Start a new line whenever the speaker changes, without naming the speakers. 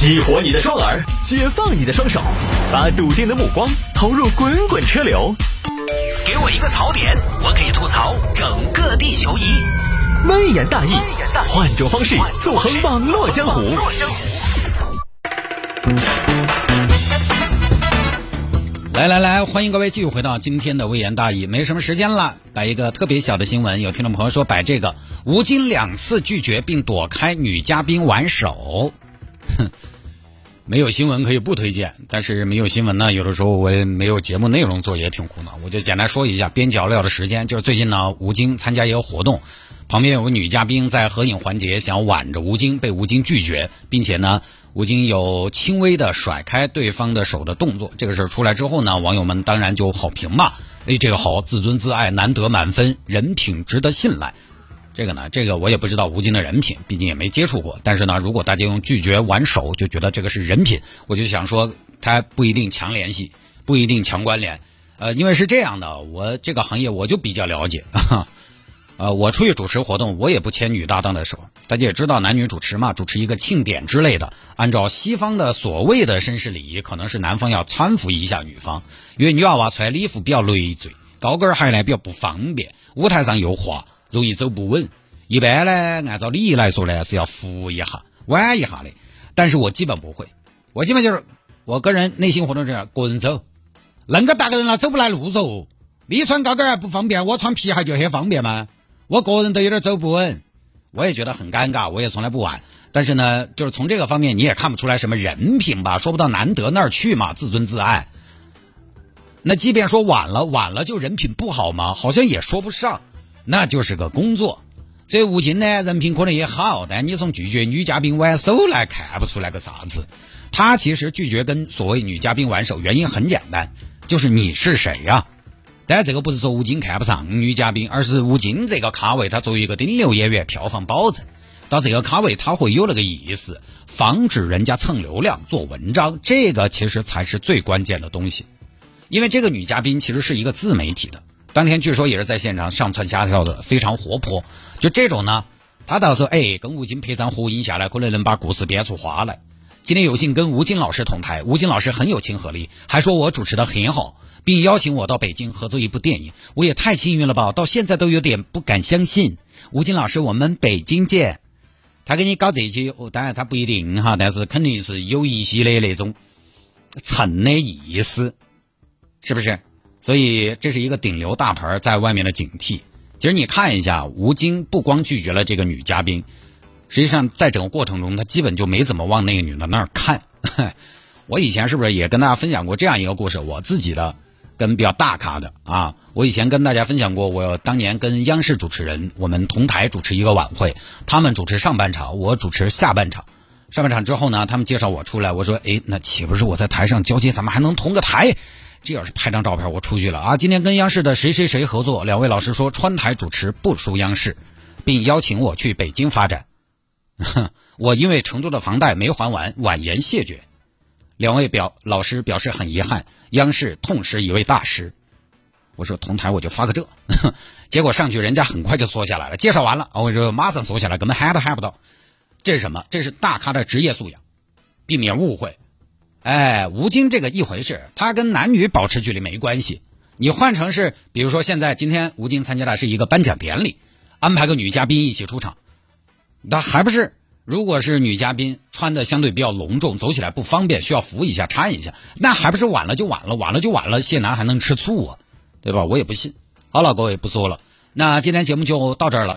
激活你的双耳，解放你的双手，把笃定的目光投入滚滚车流。给我一个槽点，我可以吐槽整个地球仪。微言大义，换种方式纵横网络江湖。
来来来，欢迎各位继续回到今天的微言大义。没什么时间了，摆一个特别小的新闻。有听众朋友说摆这个，吴京两次拒绝并躲开女嘉宾挽手。哼，没有新闻可以不推荐，但是没有新闻呢，有的时候我也没有节目内容做，也挺苦恼。我就简单说一下边角料的时间，就是最近呢，吴京参加一个活动，旁边有个女嘉宾在合影环节想挽着吴京，被吴京拒绝，并且呢。吴京有轻微的甩开对方的手的动作，这个事儿出来之后呢，网友们当然就好评嘛。哎，这个好，自尊自爱，难得满分，人品值得信赖。这个呢，这个我也不知道吴京的人品，毕竟也没接触过。但是呢，如果大家用拒绝挽手就觉得这个是人品，我就想说，他不一定强联系，不一定强关联。呃，因为是这样的，我这个行业我就比较了解。呃，我出去主持活动，我也不牵女搭档的手。大家也知道，男女主持嘛，主持一个庆典之类的，按照西方的所谓的绅士礼仪，可能是男方要搀扶一下女方，因为女娃娃穿礼服比较累赘，高跟鞋呢比较不方便，舞台上又滑，容易走不稳。一般呢，按照礼仪来说呢，是要扶一下、挽一下的。但是我基本不会，我基本就是我个人内心活动这样，个人走，恁个大个人了走不来路嗦，你穿高跟还不方便，我穿皮鞋就很方便吗？我个人都有点走不稳，我也觉得很尴尬，我也从来不晚。但是呢，就是从这个方面你也看不出来什么人品吧，说不到难得那儿去嘛，自尊自爱。那即便说晚了，晚了就人品不好吗？好像也说不上，那就是个工作。所以吴京呢，人品可能也好，但你从拒绝女嘉宾挽手来看不出来个啥子。他其实拒绝跟所谓女嘉宾挽手，原因很简单，就是你是谁呀？但这个不是说吴京看不上女嘉宾，而是吴京这个咖位，他作为一个顶流演员，票房保证，到这个咖位他会有那个意思，防止人家蹭流量做文章，这个其实才是最关键的东西。因为这个女嘉宾其实是一个自媒体的，当天据说也是在现场上蹿下跳的，非常活泼。就这种呢，他到时候哎跟吴京拍张合影下来，可能能把故事编出花来。今天有幸跟吴京老师同台，吴京老师很有亲和力，还说我主持的很好。并邀请我到北京合作一部电影，我也太幸运了吧！到现在都有点不敢相信。吴京老师，我们北京见。他给你搞这些，哦，当然他不一定哈，但是肯定是有一些的那种蹭的意思，是不是？所以这是一个顶流大牌在外面的警惕。其实你看一下，吴京不光拒绝了这个女嘉宾，实际上在整个过程中，他基本就没怎么往那个女的那儿看。我以前是不是也跟大家分享过这样一个故事？我自己的。跟比较大咖的啊，我以前跟大家分享过，我当年跟央视主持人，我们同台主持一个晚会，他们主持上半场，我主持下半场。上半场之后呢，他们介绍我出来，我说，哎，那岂不是我在台上交接，咱们还能同个台？这要是拍张照片，我出去了啊！今天跟央视的谁谁谁合作，两位老师说川台主持不输央视，并邀请我去北京发展。我因为成都的房贷没还完，婉言谢绝。两位表老师表示很遗憾，央视痛失一位大师。我说同台我就发个这，结果上去人家很快就缩下来了。介绍完了，我说马上缩下来，根本喊都喊不到。这是什么？这是大咖的职业素养，避免误会。哎，吴京这个一回事，他跟男女保持距离没关系。你换成是，比如说现在今天吴京参加的是一个颁奖典礼，安排个女嘉宾一起出场，那还不是？如果是女嘉宾穿的相对比较隆重，走起来不方便，需要扶一下、搀一下，那还不是晚了就晚了，晚了就晚了，谢楠还能吃醋啊，对吧？我也不信。好了，各位不说了，那今天节目就到这儿了。